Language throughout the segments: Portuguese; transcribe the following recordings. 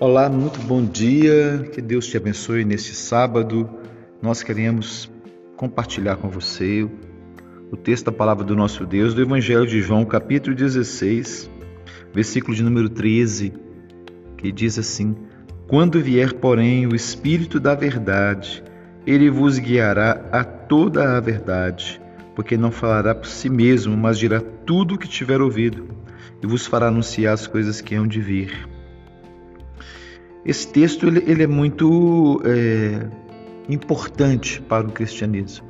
Olá, muito bom dia. Que Deus te abençoe neste sábado. Nós queremos compartilhar com você o texto da palavra do nosso Deus do Evangelho de João, capítulo 16, versículo de número 13, que diz assim: Quando vier, porém, o Espírito da Verdade, ele vos guiará a toda a verdade, porque não falará por si mesmo, mas dirá tudo o que tiver ouvido, e vos fará anunciar as coisas que hão de vir. Esse texto ele, ele é muito é, importante para o cristianismo,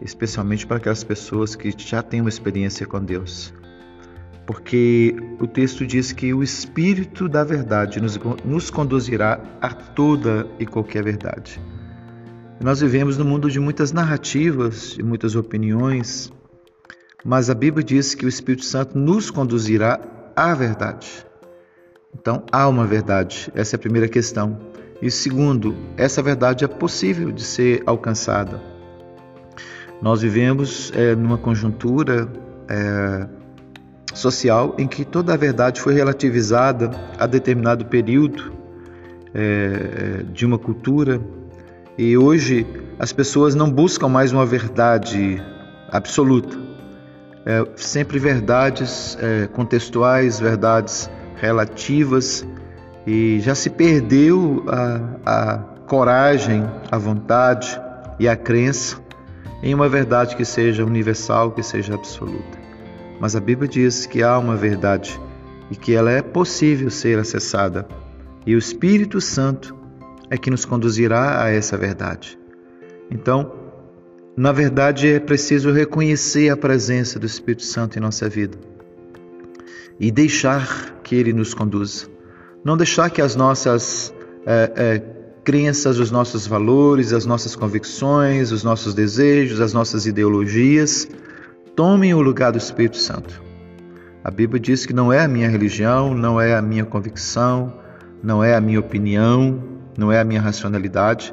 especialmente para aquelas pessoas que já têm uma experiência com Deus. Porque o texto diz que o Espírito da Verdade nos, nos conduzirá a toda e qualquer verdade. Nós vivemos num mundo de muitas narrativas, de muitas opiniões, mas a Bíblia diz que o Espírito Santo nos conduzirá à verdade. Então, há uma verdade, essa é a primeira questão. E segundo, essa verdade é possível de ser alcançada. Nós vivemos é, numa conjuntura é, social em que toda a verdade foi relativizada a determinado período é, de uma cultura e hoje as pessoas não buscam mais uma verdade absoluta, é, sempre verdades é, contextuais, verdades relativas e já se perdeu a, a coragem, a vontade e a crença em uma verdade que seja universal, que seja absoluta. Mas a Bíblia diz que há uma verdade e que ela é possível ser acessada, e o Espírito Santo é que nos conduzirá a essa verdade. Então, na verdade, é preciso reconhecer a presença do Espírito Santo em nossa vida e deixar que Ele nos conduza. Não deixar que as nossas é, é, crenças, os nossos valores, as nossas convicções, os nossos desejos, as nossas ideologias tomem o lugar do Espírito Santo. A Bíblia diz que não é a minha religião, não é a minha convicção, não é a minha opinião, não é a minha racionalidade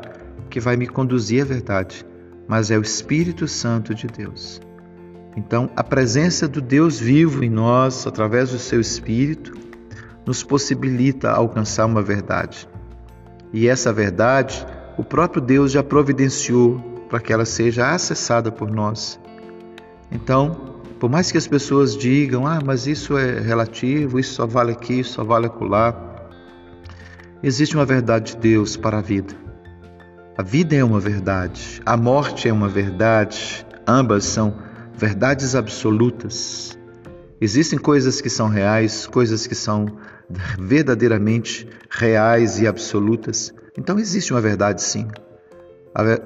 que vai me conduzir à verdade, mas é o Espírito Santo de Deus. Então, a presença do Deus vivo em nós, através do seu Espírito, nos possibilita alcançar uma verdade. E essa verdade, o próprio Deus já providenciou para que ela seja acessada por nós. Então, por mais que as pessoas digam, ah, mas isso é relativo, isso só vale aqui, isso só vale acolá, existe uma verdade de Deus para a vida. A vida é uma verdade, a morte é uma verdade, ambas são verdades absolutas. Existem coisas que são reais, coisas que são verdadeiramente reais e absolutas. Então existe uma verdade sim.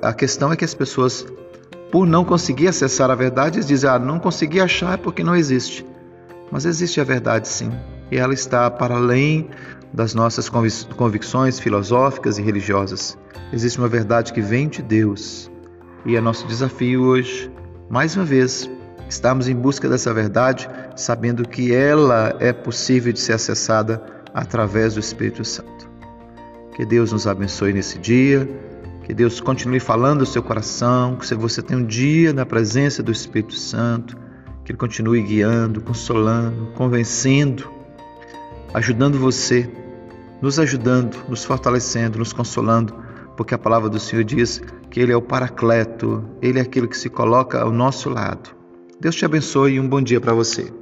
A, questão é que as pessoas, por não conseguir acessar a verdade, dizem: ah, não consegui achar porque não existe. Mas existe a verdade sim. E ela está para além das nossas convicções filosóficas e religiosas. Existe uma verdade que vem de Deus. E é nosso desafio hoje mais uma vez, estamos em busca dessa verdade, sabendo que ela é possível de ser acessada através do Espírito Santo. Que Deus nos abençoe nesse dia, que Deus continue falando no seu coração, que você tenha um dia na presença do Espírito Santo, que Ele continue guiando, consolando, convencendo, ajudando você, nos ajudando, nos fortalecendo, nos consolando porque a palavra do Senhor diz que Ele é o Paracleto, Ele é aquilo que se coloca ao nosso lado. Deus te abençoe e um bom dia para você.